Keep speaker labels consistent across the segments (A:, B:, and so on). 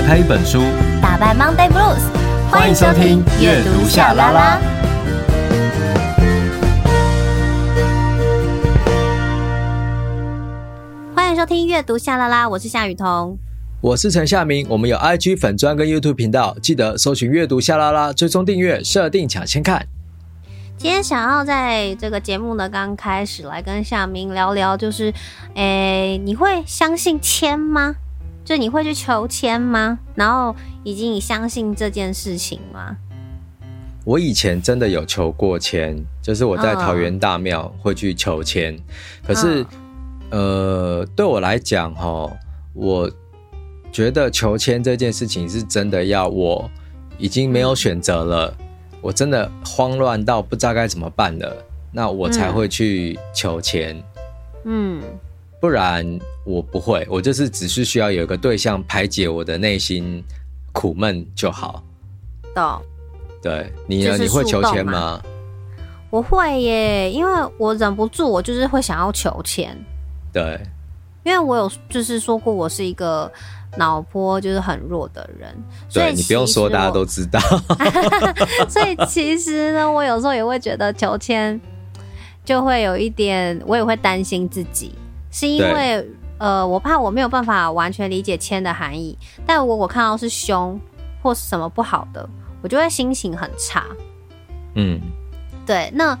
A: 打开一本书，
B: 打败 Monday Blues。欢迎收听阅读夏拉拉。欢迎收听阅读夏拉拉，我是夏雨桐，
A: 我是陈夏明。我们有 IG 粉专跟 YouTube 频道，记得搜寻阅读夏拉拉，追踪订阅，设定抢先看。
B: 今天想要在这个节目呢，刚开始来跟夏明聊聊，就是，诶，你会相信签吗？就你会去求签吗？然后，以及你相信这件事情吗？
A: 我以前真的有求过签，就是我在桃园大庙会去求签。哦、可是，呃，对我来讲，哈，我觉得求签这件事情是真的要我已经没有选择了。嗯我真的慌乱到不知道该怎么办了，那我才会去求签。嗯，不然我不会，我就是只是需要有一个对象排解我的内心苦闷就好。
B: 懂。
A: 对，你呢？你会求签吗？
B: 我会耶，因为我忍不住，我就是会想要求签。
A: 对，
B: 因为我有就是说过，我是一个。脑波就是很弱的人，所以
A: 对，你不用说，大家都知道。
B: 所以其实呢，我有时候也会觉得求签就会有一点，我也会担心自己，是因为呃，我怕我没有办法完全理解签的含义。但如果我看到是凶或是什么不好的，我就会心情很差。嗯，对，那。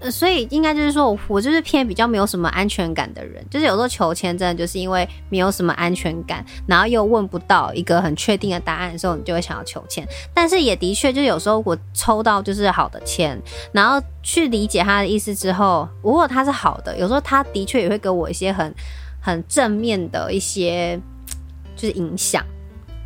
B: 呃，所以应该就是说我，我就是偏比较没有什么安全感的人，就是有时候求签真的就是因为没有什么安全感，然后又问不到一个很确定的答案的时候，你就会想要求签。但是也的确，就有时候我抽到就是好的签，然后去理解他的意思之后，如果他是好的，有时候他的确也会给我一些很很正面的一些就是影响。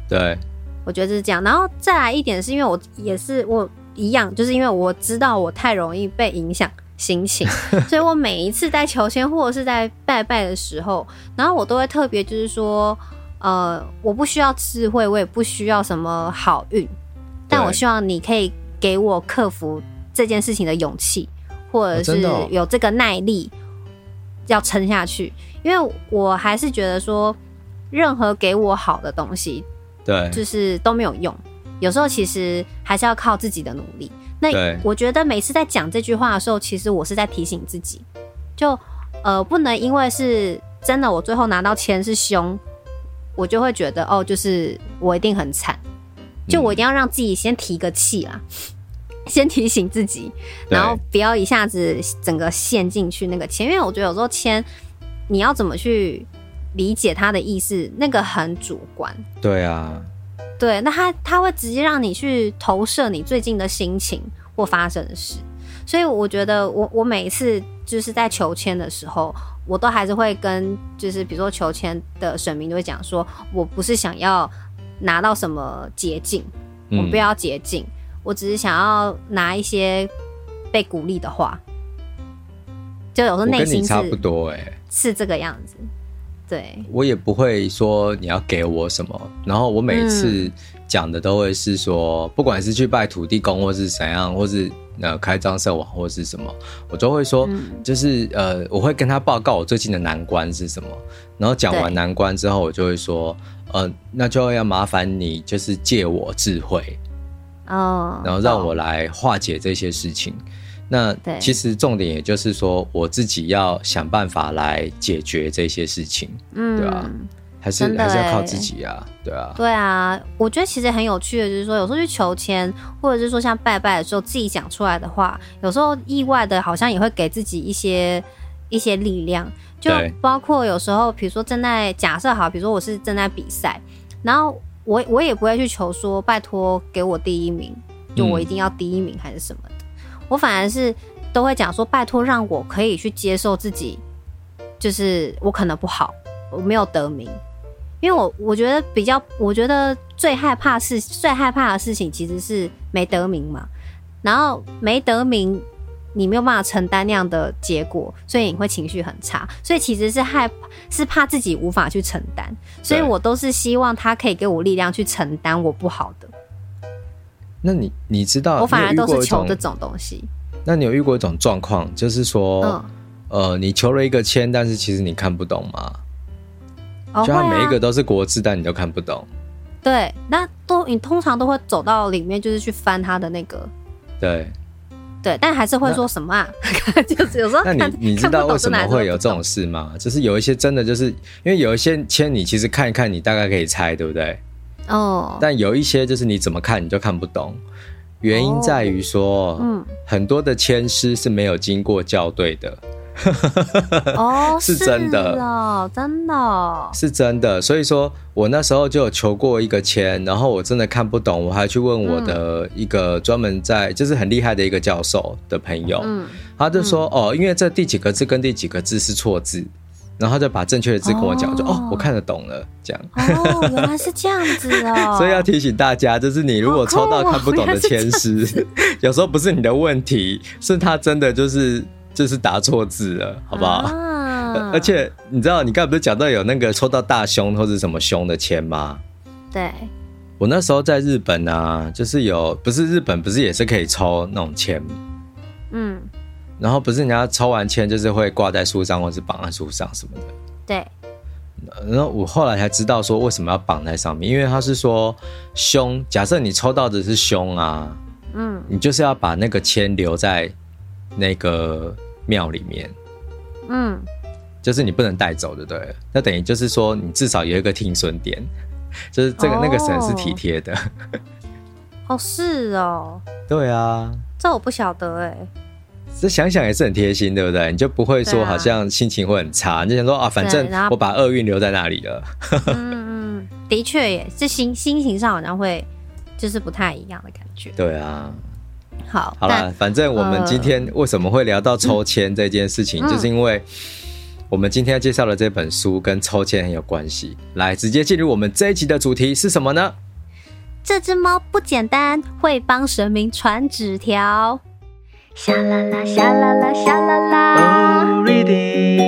A: 对，
B: 我觉得是这样。然后再来一点是因为我也是我一样，就是因为我知道我太容易被影响。心情，所以我每一次在求签或者是在拜拜的时候，然后我都会特别就是说，呃，我不需要智慧，我也不需要什么好运，但我希望你可以给我克服这件事情的勇气，或者是有这个耐力要撑下去，因为我还是觉得说，任何给我好的东西，对，就是都没有用，有时候其实还是要靠自己的努力。那我觉得每次在讲这句话的时候，其实我是在提醒自己，就呃不能因为是真的，我最后拿到签是凶，我就会觉得哦，就是我一定很惨，就我一定要让自己先提个气啦，嗯、先提醒自己，然后不要一下子整个陷进去那个签，因为我觉得有时候签你要怎么去理解它的意思，那个很主观。
A: 对啊。
B: 对，那他他会直接让你去投射你最近的心情或发生的事，所以我觉得我我每一次就是在求签的时候，我都还是会跟就是比如说求签的神明都会讲说，我不是想要拿到什么捷径，我不要捷径，我只是想要拿一些被鼓励的话，就有时候内心
A: 差不多哎、欸，
B: 是这个样子。对，
A: 我也不会说你要给我什么，然后我每次讲的都会是说，嗯、不管是去拜土地公，或是怎样，或是呃开张社网，或是什么，我都会说，嗯、就是呃，我会跟他报告我最近的难关是什么，然后讲完难关之后，我就会说，呃，那就要麻烦你就是借我智慧，哦，然后让我来化解这些事情。那其实重点也就是说，我自己要想办法来解决这些事情，嗯，对吧？还是还是要靠自己啊，对啊，
B: 对啊。我觉得其实很有趣的，就是说有时候去求签，或者是说像拜拜的时候，自己讲出来的话，有时候意外的，好像也会给自己一些一些力量。就包括有时候，比如说正在假设好，比如说我是正在比赛，然后我我也不会去求说拜托给我第一名，就我一定要第一名还是什么的。我反而是都会讲说，拜托让我可以去接受自己，就是我可能不好，我没有得名，因为我我觉得比较，我觉得最害怕是最害怕的事情其实是没得名嘛，然后没得名，你没有办法承担那样的结果，所以你会情绪很差，所以其实是害是怕自己无法去承担，所以我都是希望他可以给我力量去承担我不好的。
A: 那你你知道，
B: 我反而都是求这种东西。
A: 那你有遇过一种状况，就是说，嗯、呃，你求了一个签，但是其实你看不懂吗？哦、就它每一个都是国字，但你都看不懂。
B: 对，那都你通常都会走到里面，就是去翻他的那个。
A: 对。
B: 对，但还是会说什么啊？就是有时候。
A: 那你你知道为什么会有这种事吗？就是有一些真的就是因为有一些签，你其实看一看，你大概可以猜，对不对？哦。但有一些就是你怎么看你就看不懂，原因在于说，嗯，很多的签诗是没有经过校对的。
B: 哦，是真的。哦，真的，
A: 是真的。所以说我那时候就有求过一个签，然后我真的看不懂，我还去问我的一个专门在就是很厉害的一个教授的朋友，嗯，他就说哦，因为这第几个字跟第几个字是错字，然后他就把正确的字跟我讲，就哦，我看得懂了，这样。
B: 哦，原来是这样子哦。
A: 所以要提醒大家，就是你如果抽到看不懂的签诗，有时候不是你的问题，是他真的就是。就是打错字了，好不好？啊、而且你知道，你刚才不是讲到有那个抽到大胸或者什么胸的签吗？
B: 对。
A: 我那时候在日本啊，就是有，不是日本不是也是可以抽那种签？嗯。然后不是人家抽完签就是会挂在树上或是绑在树上什么的。
B: 对。
A: 然后我后来才知道说为什么要绑在上面，因为他是说凶，假设你抽到的是凶啊，嗯，你就是要把那个签留在。那个庙里面，嗯，就是你不能带走，对不对？那等于就是说，你至少有一个停损点，就是这个、哦、那个神是体贴的。
B: 哦，是哦。
A: 对啊。
B: 这我不晓得哎。
A: 这想想也是很贴心，对不对？你就不会说好像心情会很差，啊、你就想说啊，反正我把厄运留在那里了。
B: 嗯嗯，的确耶，这心心情上好像会就是不太一样的感觉。
A: 对啊。
B: 好，
A: 好了，反正我们今天为什么会聊到抽签这件事情，呃、就是因为我们今天要介绍的这本书跟抽签很有关系。来，直接进入我们这一集的主题是什么呢？
B: 这只猫不简单，会帮神明传纸条。沙啦啦，沙啦啦，沙啦啦。Oh, ready,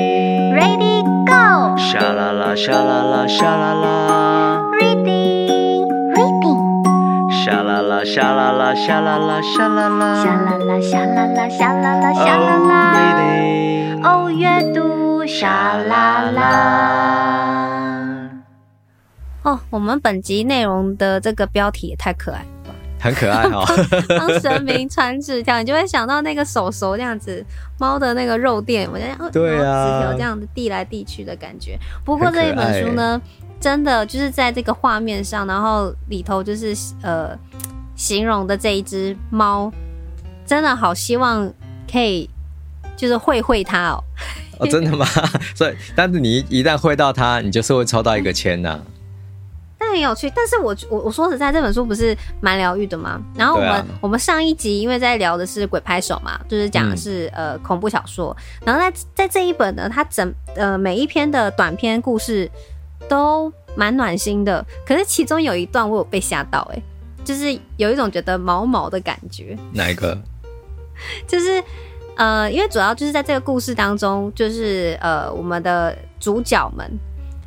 B: ready, go。沙啦啦，沙啦啦，沙啦啦。沙啦啦，沙啦啦，沙啦啦，沙啦啦，沙啦啦，沙啦啦，沙啦啦，沙啦啦。哦，阅读沙啦啦。哦，我们本集内容的这个标题也太可爱！
A: 很可爱哈，
B: 帮神明传纸条，你就会想到那个手手这样子，猫的那个肉垫，我想对啊，纸条这样子递来递去的感觉。不过这一本书呢？真的就是在这个画面上，然后里头就是呃形容的这一只猫，真的好希望可以就是会会它哦。
A: 哦，真的吗？所以，但是你一旦会到它，你就是会抽到一个签呐。
B: 但很有趣，但是我我我说实在，这本书不是蛮疗愈的吗？然后我们、啊、我们上一集因为在聊的是鬼拍手嘛，就是讲的是、嗯、呃恐怖小说，然后在在这一本呢，它整呃每一篇的短篇故事。都蛮暖心的，可是其中有一段我有被吓到，哎，就是有一种觉得毛毛的感觉。
A: 哪一个？
B: 就是呃，因为主要就是在这个故事当中，就是呃，我们的主角们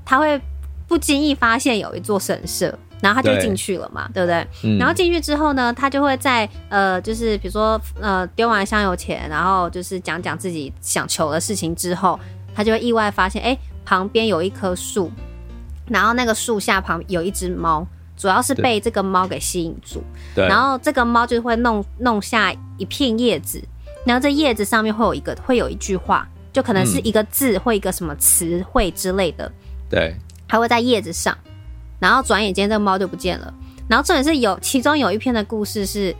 B: 他会不经意发现有一座神社，然后他就进去了嘛，对，对不对？嗯。然后进去之后呢，他就会在呃，就是比如说呃，丢完香油钱，然后就是讲讲自己想求的事情之后，他就会意外发现，哎，旁边有一棵树。然后那个树下旁有一只猫，主要是被这个猫给吸引住。对。然后这个猫就会弄弄下一片叶子，然后这叶子上面会有一个会有一句话，就可能是一个字或一个什么词汇之类的。对。还会在叶子上，然后转眼间这个猫就不见了。然后重点是有其中有一篇的故事是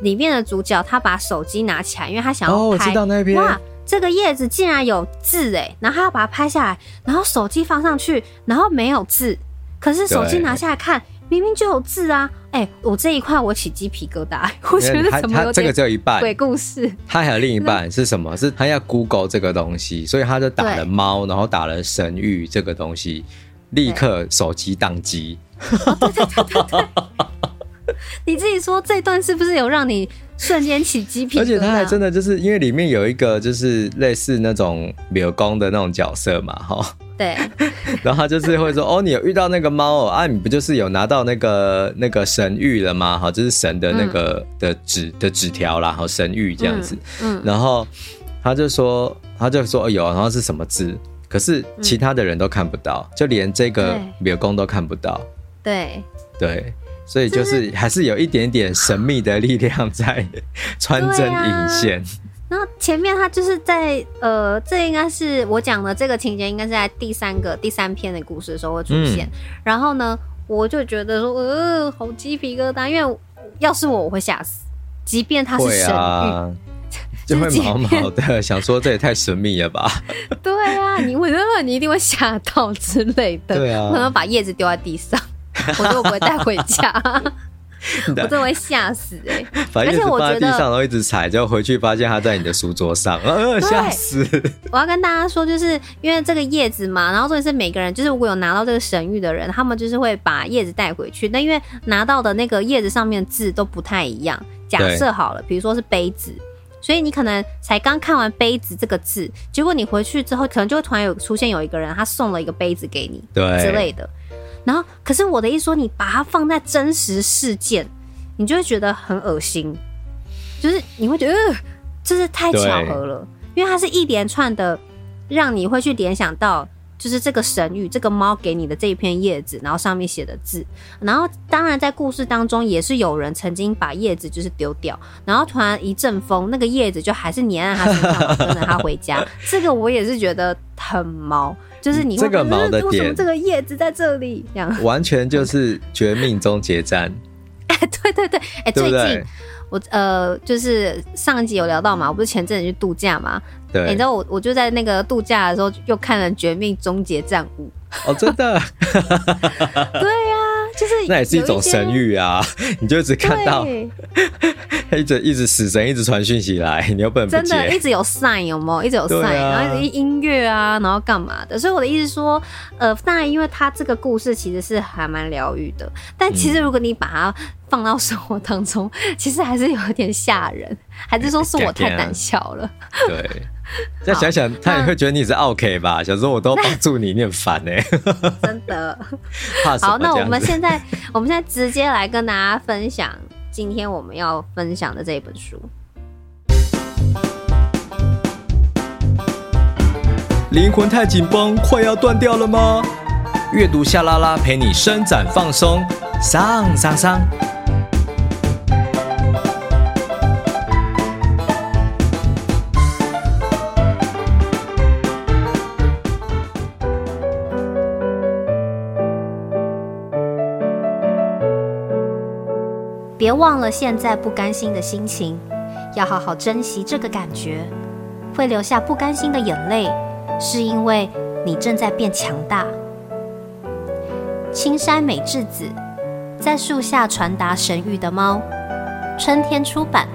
B: 里面的主角他把手机拿起来，因为他想要拍。哦，我知道那篇。哇。这个叶子竟然有字哎，然后他要把它拍下来，然后手机放上去，然后没有字，可是手机拿下来看，明明就有字啊！哎，我这一块我起鸡皮疙瘩，我觉得怎么有点
A: 这个只有一半
B: 鬼故事，
A: 他还有另一半是什么？是他要 Google 这个东西，所以他就打了猫，然后打了神域这个东西，立刻手机当机。
B: 哦、对对对对对，你自己说这段是不是有让你？瞬间起鸡皮，
A: 而且他还真的就是因为里面有一个就是类似那种柳公的那种角色嘛，哈。
B: 对。
A: 然后他就是会说：“哦，你有遇到那个猫哦，啊，你不就是有拿到那个那个神谕了吗？哈，就是神的那个的纸的纸条啦，哈，神谕这样子。嗯。然后他就说，他就说：“哦，有，然后是什么字？可是其他的人都看不到，就连这个庙公都看不到。
B: 对
A: 对，所以就是还是有一点点神秘的力量 在穿针引线。
B: 然后前面他就是在呃，这应该是我讲的这个情节，应该是在第三个第三篇的故事的时候会出现。嗯、然后呢，我就觉得说，呃，好鸡皮疙瘩，因为要是我，我会吓死，即便他是神諭。
A: 就会毛毛的，想说这也太神秘了吧？
B: 对啊，你为什么你一定会吓到之类的？
A: 对啊，
B: 可能把叶子丢在地上，我都不会带回家，我真的会吓死哎、欸！
A: 把叶子放在地上，然后一直踩，就回去发现它在你的书桌上，呃，吓死！
B: 我要跟大家说，就是因为这个叶子嘛，然后重点是每个人，就是如果有拿到这个神谕的人，他们就是会把叶子带回去。那因为拿到的那个叶子上面的字都不太一样，假设好了，比如说是杯子。所以你可能才刚看完“杯子”这个字，结果你回去之后，可能就会突然有出现有一个人，他送了一个杯子给你，对之类的。然后，可是我的意思说，你把它放在真实事件，你就会觉得很恶心，就是你会觉得，呃，这是太巧合了，因为它是一连串的，让你会去联想到。就是这个神谕，这个猫给你的这一片叶子，然后上面写的字，然后当然在故事当中也是有人曾经把叶子就是丢掉，然后突然一阵风，那个叶子就还是粘在他身上，跟着他回家。这个我也是觉得很毛，就是你会这个毛的点，为什么这个叶子在这里？这样
A: 完全就是绝命终结战。
B: 哎，对对对，哎，最近。我呃，就是上一集有聊到嘛，我不是前阵子去度假嘛？对，欸、你知道我我就在那个度假的时候又看了《绝命终结战五》
A: 哦，真的？
B: 对呀、啊。就是
A: 那也是一种神谕啊！你就只看到，一直一直死神一直传讯息来，你又不能不。
B: 真的，一直有 sign 有没有？一直有 sign，、啊、然后一直音乐啊，然后干嘛的？所以我的意思说，呃，当然，因为他这个故事其实是还蛮疗愈的，但其实如果你把它放到生活当中，嗯、其实还是有点吓人，还是说是我太胆小了？
A: 对。再想想，他也会觉得你是 OK 吧？想说我都帮助你，你很烦呢、欸。
B: 真的。好，那我们现在，我们现在直接来跟大家分享今天我们要分享的这一本书。
A: 灵魂太紧绷，快要断掉了吗？阅读夏拉拉陪你伸展放松，上上上。
B: 别忘了现在不甘心的心情，要好好珍惜这个感觉。会流下不甘心的眼泪，是因为你正在变强大。青山美智子，在树下传达神谕的猫，春天出版。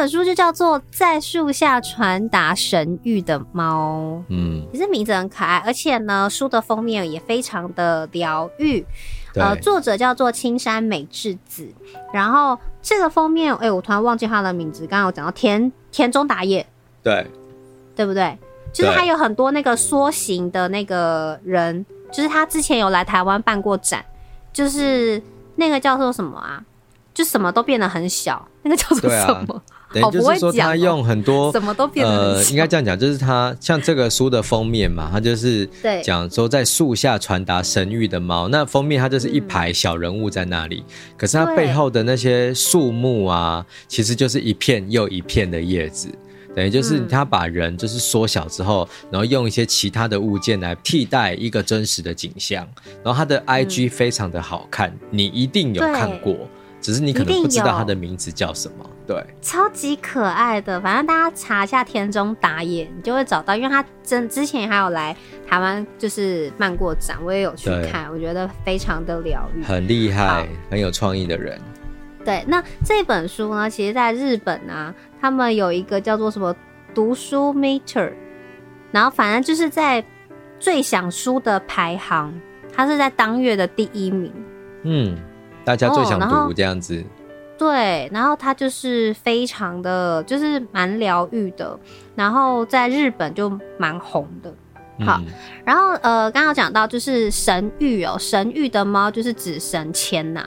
B: 本书就叫做《在树下传达神谕的猫》，嗯，其实名字很可爱，而且呢，书的封面也非常的疗愈。呃，作者叫做青山美智子，然后这个封面，哎，我突然忘记他的名字。刚刚有讲到田田中达也，
A: 对，
B: 对不对？就是他有很多那个缩形的那个人，就是他之前有来台湾办过展，就是那个叫做什么啊？就什么都变得很小，那个叫做什么？
A: 等于就是说，他用很多
B: 什么都变。
A: 呃，应该这样讲，就是他像这个书的封面嘛，他就是讲说在树下传达神谕的猫。那封面它就是一排小人物在那里，嗯、可是它背后的那些树木啊，其实就是一片又一片的叶子。等于就是他把人就是缩小之后，嗯、然后用一些其他的物件来替代一个真实的景象。然后他的 IG 非常的好看，嗯、你一定有看过。只是你可能不知道它的名字叫什么，对，
B: 超级可爱的。反正大家查一下田中打野，你就会找到，因为他真之前还有来台湾，就是漫过展，我也有去看，我觉得非常的疗愈，
A: 很厉害，很有创意的人。
B: 对，那这本书呢，其实在日本啊，他们有一个叫做什么读书 meter，然后反正就是在最想书的排行，它是在当月的第一名。嗯。
A: 大家最想读这样子。哦，
B: 对，然后它就是非常的，就是蛮疗愈的，然后在日本就蛮红的，好，嗯、然后呃，刚刚讲到就是神域哦，神域的猫就是指神签呐。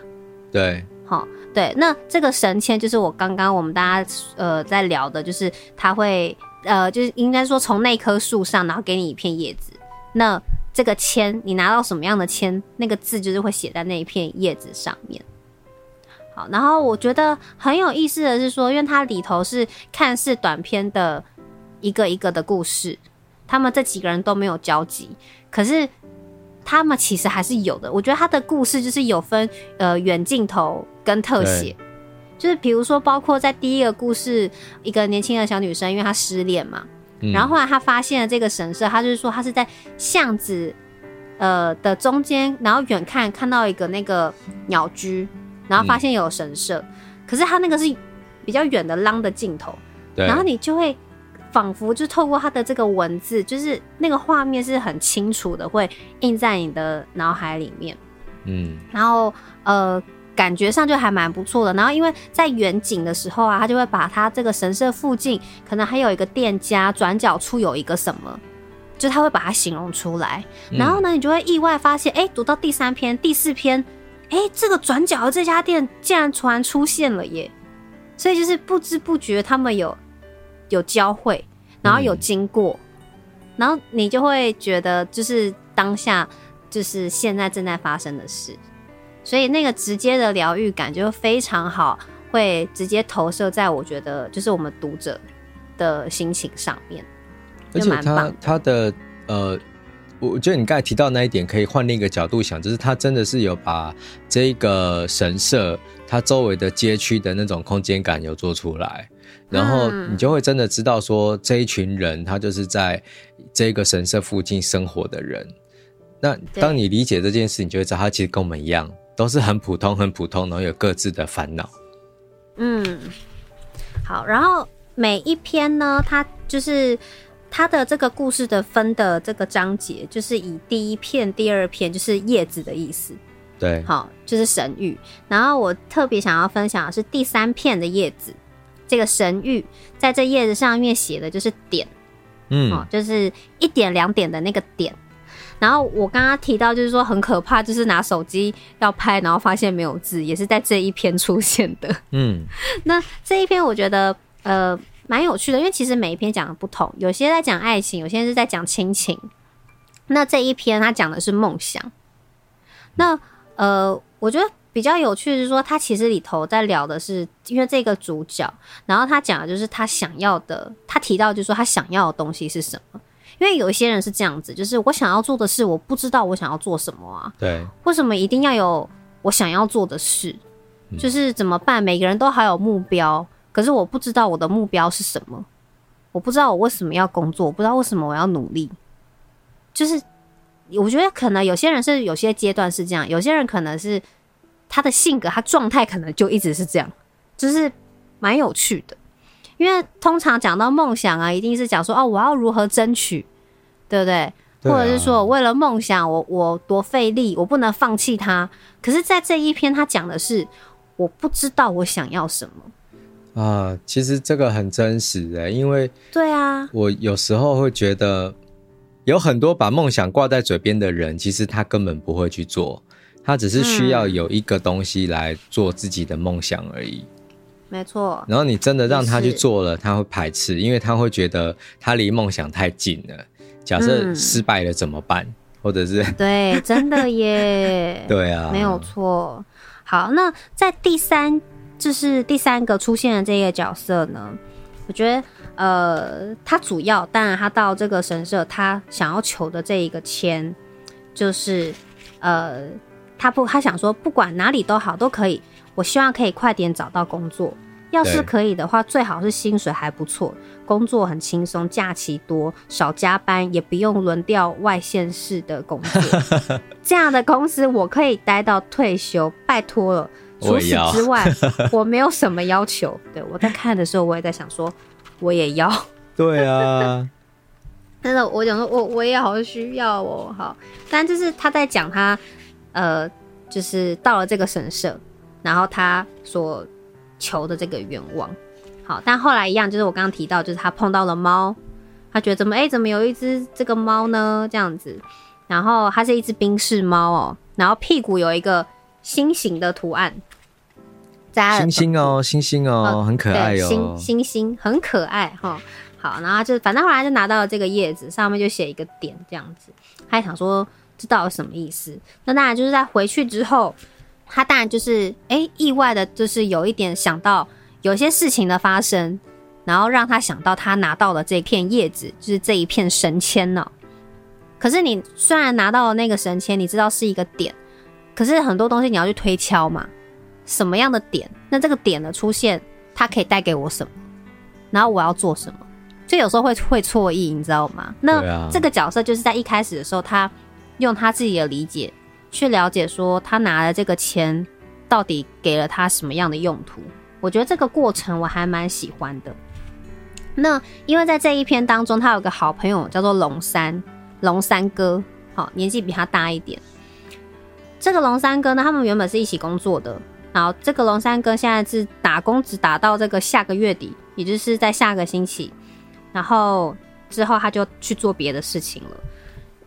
A: 对，
B: 好，对，那这个神签就是我刚刚我们大家呃在聊的，就是它会呃，就是应该说从那棵树上，然后给你一片叶子，那这个签你拿到什么样的签，那个字就是会写在那一片叶子上面。好，然后我觉得很有意思的是说，因为它里头是看似短篇的一个一个的故事。他们这几个人都没有交集，可是他们其实还是有的。我觉得他的故事就是有分呃远镜头跟特写，就是比如说包括在第一个故事，一个年轻的小女生，因为她失恋嘛，嗯、然后后来他发现了这个神社，他就是说他是在巷子呃的中间，然后远看看到一个那个鸟居，然后发现有神社，嗯、可是他那个是比较远的 long 的镜头，对然后你就会。仿佛就透过他的这个文字，就是那个画面是很清楚的，会印在你的脑海里面。嗯，然后呃，感觉上就还蛮不错的。然后因为在远景的时候啊，他就会把他这个神社附近可能还有一个店家，转角处有一个什么，就他会把它形容出来。然后呢，你就会意外发现，哎、欸，读到第三篇、第四篇，哎、欸，这个转角的这家店竟然突然出现了耶！所以就是不知不觉他们有。有交汇，然后有经过，嗯、然后你就会觉得就是当下就是现在正在发生的事，所以那个直接的疗愈感就非常好，会直接投射在我觉得就是我们读者的心情上面。
A: 而且他他的呃，我觉得你刚才提到那一点，可以换另一个角度想，就是他真的是有把这个神社它周围的街区的那种空间感有做出来。然后你就会真的知道说，这一群人他就是在这个神社附近生活的人。那当你理解这件事，你就会知道他其实跟我们一样，都是很普通、很普通，然后有各自的烦恼。
B: 嗯，好。然后每一篇呢，它就是它的这个故事的分的这个章节，就是以第一篇、第二篇就是叶子的意思。
A: 对，
B: 好，就是神谕。然后我特别想要分享的是第三片的叶子。这个神谕在这叶子上面写的就是点，嗯，哦，就是一点两点的那个点。然后我刚刚提到，就是说很可怕，就是拿手机要拍，然后发现没有字，也是在这一篇出现的。嗯，那这一篇我觉得呃蛮有趣的，因为其实每一篇讲的不同，有些在讲爱情，有些是在讲亲情。那这一篇他讲的是梦想。那呃，我觉得。比较有趣的是说，他其实里头在聊的是，因为这个主角，然后他讲的就是他想要的，他提到就是说他想要的东西是什么。因为有一些人是这样子，就是我想要做的事，我不知道我想要做什么啊。对。为什么一定要有我想要做的事？就是怎么办？每个人都还有目标，可是我不知道我的目标是什么，我不知道我为什么要工作，我不知道为什么我要努力。就是我觉得可能有些人是有些阶段是这样，有些人可能是。他的性格，他状态可能就一直是这样，就是蛮有趣的。因为通常讲到梦想啊，一定是讲说哦，我要如何争取，对不对？对啊。或者是说我，为了梦想，我我多费力，我不能放弃它。可是，在这一篇，他讲的是我不知道我想要什么
A: 啊。其实这个很真实的，因为
B: 对啊，
A: 我有时候会觉得，有很多把梦想挂在嘴边的人，其实他根本不会去做。他只是需要有一个东西来做自己的梦想而已，
B: 没错。
A: 然后你真的让他去做了，他会排斥，因为他会觉得他离梦想太近了。假设失败了怎么办？或者是
B: 对，真的耶，
A: 对啊，
B: 没有错。好，那在第三，就是第三个出现的这个角色呢，我觉得呃，他主要当然他到这个神社，他想要求的这一个签，就是呃。他不，他想说，不管哪里都好，都可以。我希望可以快点找到工作，要是可以的话，最好是薪水还不错，工作很轻松，假期多，少加班，也不用轮调外县市的工作。这样的公司我可以待到退休，拜托了。除此之外，我，我没有什么要求。对，我在看的时候，我也在想说，我也要。
A: 对啊，
B: 真的，我讲说，我我也好需要哦。好，但就是他在讲他。呃，就是到了这个神社，然后他所求的这个愿望，好，但后来一样，就是我刚刚提到，就是他碰到了猫，他觉得怎么哎、欸，怎么有一只这个猫呢？这样子，然后它是一只冰室猫哦，然后屁股有一个心形的图案，在
A: 星星哦，星星哦，哦很可爱哦，
B: 星星星很可爱哈。好，然后就反正后来就拿到了这个叶子，上面就写一个点这样子，他还想说这到底什么意思？那当然就是在回去之后，他当然就是哎、欸、意外的，就是有一点想到有些事情的发生。然后让他想到他拿到了这片叶子，就是这一片神签呢。可是你虽然拿到了那个神签，你知道是一个点，可是很多东西你要去推敲嘛。什么样的点？那这个点的出现，它可以带给我什么？然后我要做什么？就有时候会会错意，你知道吗？那这个角色就是在一开始的时候，他用他自己的理解去了解，说他拿了这个钱到底给了他什么样的用途。我觉得这个过程我还蛮喜欢的。那因为在这一篇当中，他有个好朋友叫做龙三，龙三哥，好，年纪比他大一点。这个龙三哥呢，他们原本是一起工作的，然后这个龙三哥现在是打工，只打到这个下个月底，也就是在下个星期，然后之后他就去做别的事情了。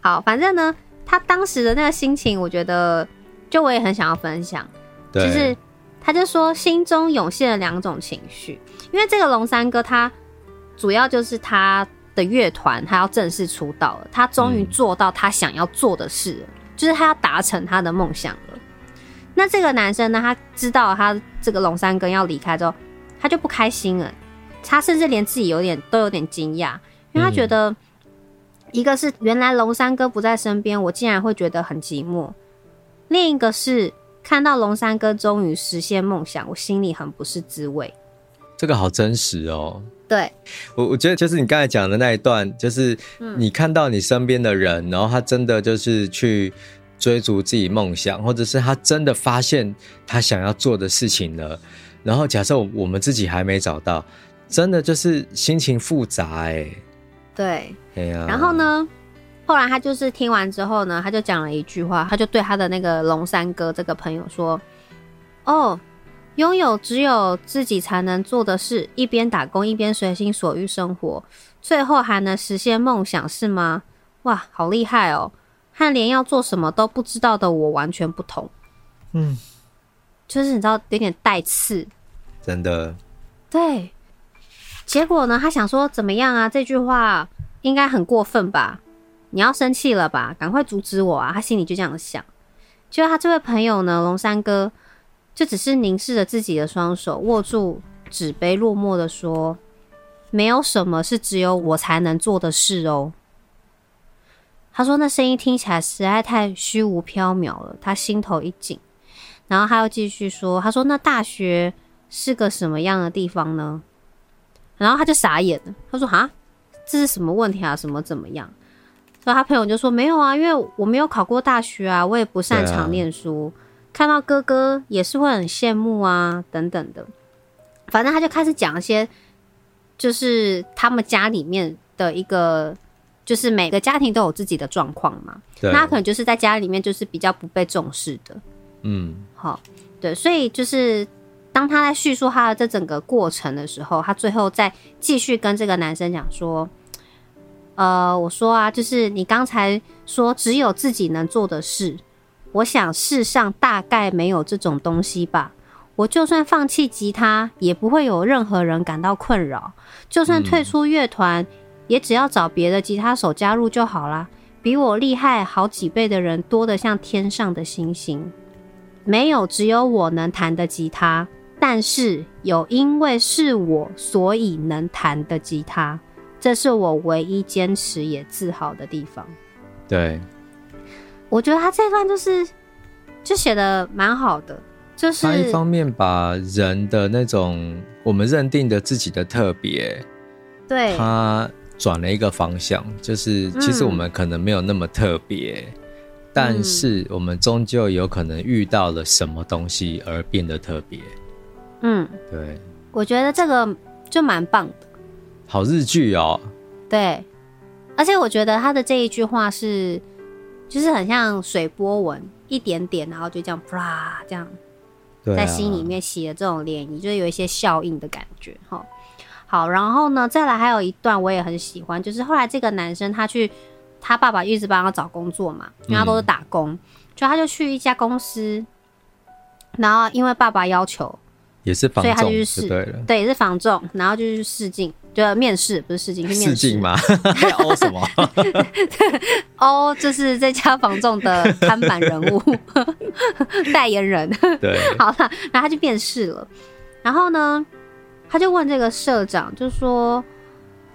B: 好，反正呢，他当时的那个心情，我觉得就我也很想要分享，就是他就说心中涌现了两种情绪，因为这个龙三哥他。主要就是他的乐团，他要正式出道了，他终于做到他想要做的事了，嗯、就是他要达成他的梦想了。那这个男生呢，他知道他这个龙三哥要离开之后，他就不开心了，他甚至连自己有点都有点惊讶，因为他觉得一个是原来龙三哥不在身边，我竟然会觉得很寂寞；另一个是看到龙三哥终于实现梦想，我心里很不是滋味。
A: 这个好真实哦。
B: 对，
A: 我我觉得就是你刚才讲的那一段，就是你看到你身边的人，嗯、然后他真的就是去追逐自己梦想，或者是他真的发现他想要做的事情了。然后假设我们自己还没找到，真的就是心情复杂哎。
B: 对，然后呢，后来他就是听完之后呢，他就讲了一句话，他就对他的那个龙三哥这个朋友说：“哦。”拥有只有自己才能做的事，一边打工一边随心所欲生活，最后还能实现梦想，是吗？哇，好厉害哦！和连要做什么都不知道的我完全不同。嗯，就是你知道有点带刺，
A: 真的。
B: 对。结果呢？他想说怎么样啊？这句话应该很过分吧？你要生气了吧？赶快阻止我啊！他心里就这样想。就他这位朋友呢，龙三哥。就只是凝视着自己的双手，握住纸杯，落寞的说：“没有什么是只有我才能做的事哦。”他说：“那声音听起来实在太虚无缥缈了。”他心头一紧，然后他又继续说：“他说那大学是个什么样的地方呢？”然后他就傻眼了，他说：“哈，这是什么问题啊？什么怎么样？”所以他朋友就说：“没有啊，因为我没有考过大学啊，我也不擅长念书。”看到哥哥也是会很羡慕啊，等等的，反正他就开始讲一些，就是他们家里面的一个，就是每个家庭都有自己的状况嘛。那他可能就是在家里面就是比较不被重视的。嗯，好，对，所以就是当他在叙述他的这整个过程的时候，他最后再继续跟这个男生讲说，呃，我说啊，就是你刚才说只有自己能做的事。我想世上大概没有这种东西吧。我就算放弃吉他，也不会有任何人感到困扰。就算退出乐团，也只要找别的吉他手加入就好啦。比我厉害好几倍的人多得像天上的星星。没有只有我能弹的吉他，但是有因为是我所以能弹的吉他，这是我唯一坚持也自豪的地方。
A: 对。
B: 我觉得他这段就是就写的蛮好的，就是
A: 他一方面把人的那种我们认定的自己的特别，
B: 对，
A: 他转了一个方向，就是其实我们可能没有那么特别，嗯，但是我们终究有可能遇到了什么东西而变得特别。嗯，对，
B: 我觉得这个就蛮棒的，
A: 好日剧哦。
B: 对，而且我觉得他的这一句话是。就是很像水波纹，一点点，然后就这样啪这样，在心里面洗了这种涟漪，就是有一些效应的感觉哈。好，然后呢，再来还有一段我也很喜欢，就是后来这个男生他去，他爸爸一直帮他找工作嘛，因为他都是打工，嗯、就他就去一家公司，然后因为爸爸要求，
A: 也是房仲，
B: 所以他就去试，
A: 对了，
B: 对，也是防重，然后就去试镜，就面试，不是试镜，去面
A: 试。吗？哦什么？
B: 哦就是这家房仲的看板人物，代言人。
A: 对，
B: 好了，然后他就面试了，然后呢？他就问这个社长，就说：“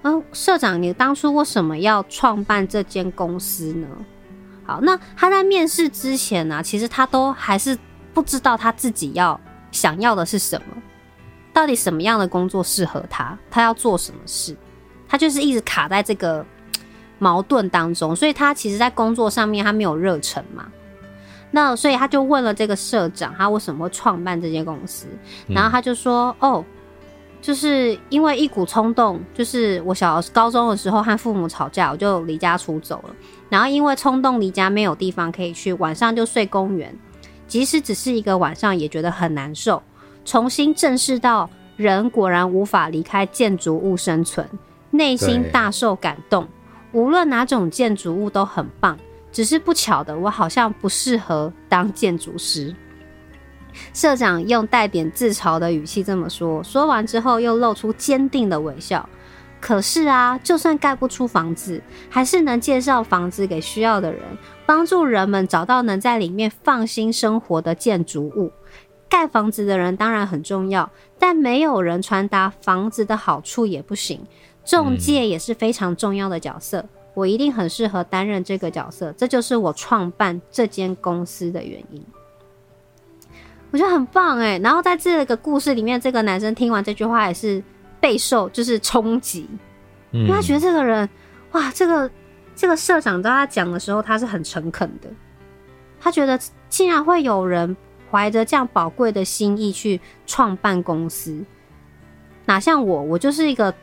B: 嗯，社长，你当初为什么要创办这间公司呢？”好，那他在面试之前呢、啊，其实他都还是不知道他自己要想要的是什么，到底什么样的工作适合他，他要做什么事，他就是一直卡在这个 矛盾当中，所以他其实，在工作上面他没有热忱嘛。那所以他就问了这个社长，他为什么会创办这间公司，然后他就说：“嗯、哦。”就是因为一股冲动，就是我小高中的时候和父母吵架，我就离家出走了。然后因为冲动离家，没有地方可以去，晚上就睡公园。即使只是一个晚上，也觉得很难受。重新正视到人果然无法离开建筑物生存，内心大受感动。无论哪种建筑物都很棒，只是不巧的，我好像不适合当建筑师。社长用带点自嘲的语气这么说，说完之后又露出坚定的微笑。可是啊，就算盖不出房子，还是能介绍房子给需要的人，帮助人们找到能在里面放心生活的建筑物。盖房子的人当然很重要，但没有人传达房子的好处也不行。中介也是非常重要的角色，我一定很适合担任这个角色。这就是我创办这间公司的原因。我觉得很棒哎，然后在这个故事里面，这个男生听完这句话也是备受就是冲击，因为他觉得这个人，哇，这个这个社长在他讲的时候，他是很诚恳的，他觉得竟然会有人怀着这样宝贵的心意去创办公司，哪像我，我就是一个。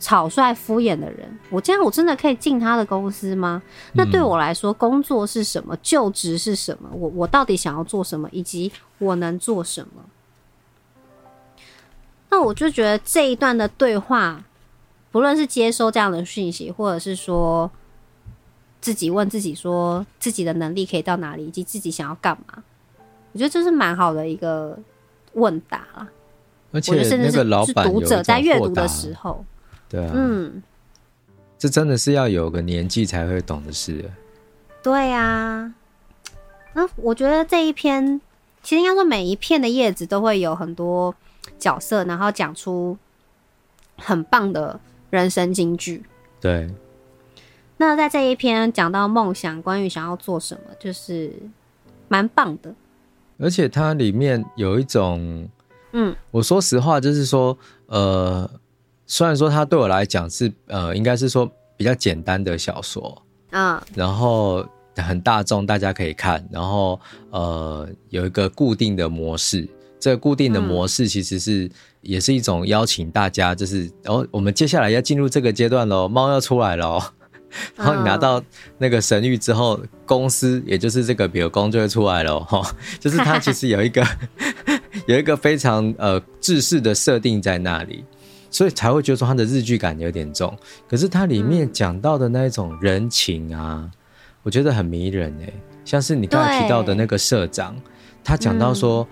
B: 草率敷衍的人，我这样我真的可以进他的公司吗？那对我来说，工作是什么？就职是什么？我我到底想要做什么？以及我能做什么？那我就觉得这一段的对话，不论是接收这样的讯息，或者是说自己问自己说自己的能力可以到哪里，以及自己想要干嘛，我觉得这是蛮好的一个问答啦。
A: 而且那个老板
B: 读者在阅读的时候。
A: 对啊，嗯，这真的是要有个年纪才会懂的事。
B: 对啊，那我觉得这一篇其实应该说每一片的叶子都会有很多角色，然后讲出很棒的人生金句。
A: 对，
B: 那在这一篇讲到梦想，关于想要做什么，就是蛮棒的。
A: 而且它里面有一种，嗯，我说实话，就是说，呃。虽然说它对我来讲是呃，应该是说比较简单的小说，嗯，然后很大众，大家可以看，然后呃有一个固定的模式，这个固定的模式其实是、嗯、也是一种邀请大家，就是然后、哦、我们接下来要进入这个阶段喽，猫要出来喽，然后你拿到那个神谕之后，公司也就是这个表公就会出来了哈，就是它其实有一个 有一个非常呃制式的设定在那里。所以才会觉得说它的日剧感有点重，可是它里面讲到的那一种人情啊，嗯、我觉得很迷人哎。像是你刚才提到的那个社长，他讲到说，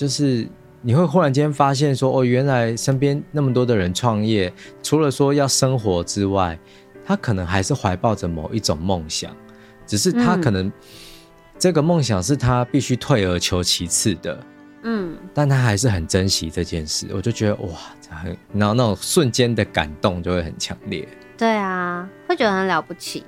A: 就是你会忽然间发现说，哦，原来身边那么多的人创业，除了说要生活之外，他可能还是怀抱着某一种梦想，只是他可能这个梦想是他必须退而求其次的。嗯，但他还是很珍惜这件事，我就觉得哇，很，然后那种瞬间的感动就会很强烈。
B: 对啊，会觉得很了不起。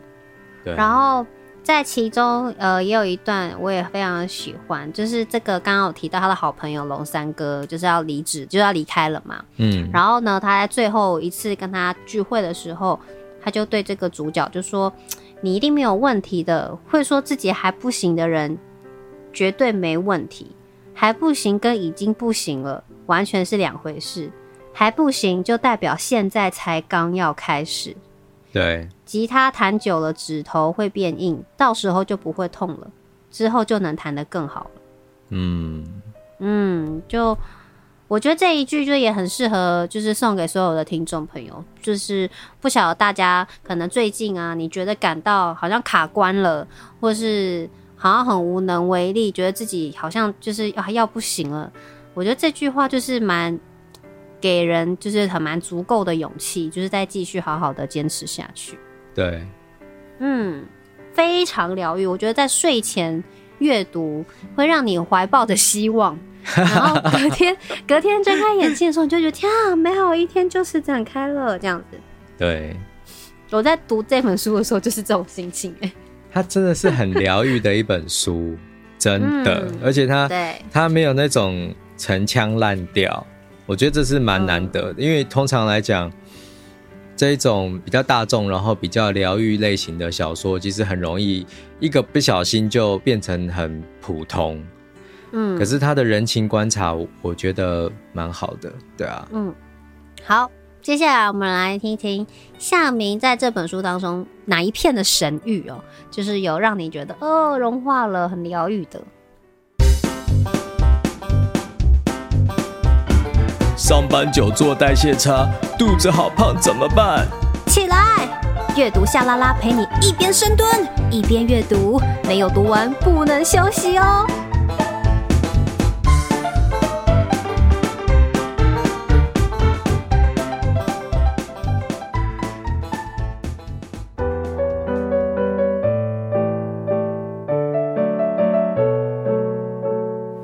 A: 对，
B: 然后在其中，呃，也有一段我也非常喜欢，就是这个刚刚有提到他的好朋友龙三哥就是要离职，就要离开了嘛。嗯，然后呢，他在最后一次跟他聚会的时候，他就对这个主角就说：“你一定没有问题的，会说自己还不行的人，绝对没问题。”还不行，跟已经不行了完全是两回事。还不行，就代表现在才刚要开始。
A: 对，
B: 吉他弹久了，指头会变硬，到时候就不会痛了，之后就能弹得更好了。
A: 嗯
B: 嗯，就我觉得这一句就也很适合，就是送给所有的听众朋友。就是不晓得大家可能最近啊，你觉得感到好像卡关了，或是好像很无能为力，觉得自己好像就是要要不行了。我觉得这句话就是蛮给人，就是很蛮足够的勇气，就是再继续好好的坚持下去。
A: 对，
B: 嗯，非常疗愈。我觉得在睡前阅读会让你怀抱着希望。然后隔天，隔天睁开眼睛的时候，你就觉得天啊，美好一天就是展开了，这样子。
A: 对，
B: 我在读这本书的时候就是这种心情哎。
A: 它真的是很疗愈的一本书，真的，嗯、而且它
B: 对
A: 它没有那种陈腔滥调，我觉得这是蛮难得的，嗯、因为通常来讲，这一种比较大众，然后比较疗愈类型的小说，其实很容易一个不小心就变成很普通。嗯，可是他的人情观察，我觉得蛮好的，对啊。
B: 嗯，好，接下来我们来听听夏明在这本书当中哪一片的神域哦，就是有让你觉得哦融化了，很疗愈的。
A: 上班久坐代谢差，肚子好胖怎么办？
B: 起来，阅读夏拉拉陪你一边深蹲一边阅读，没有读完不能休息哦。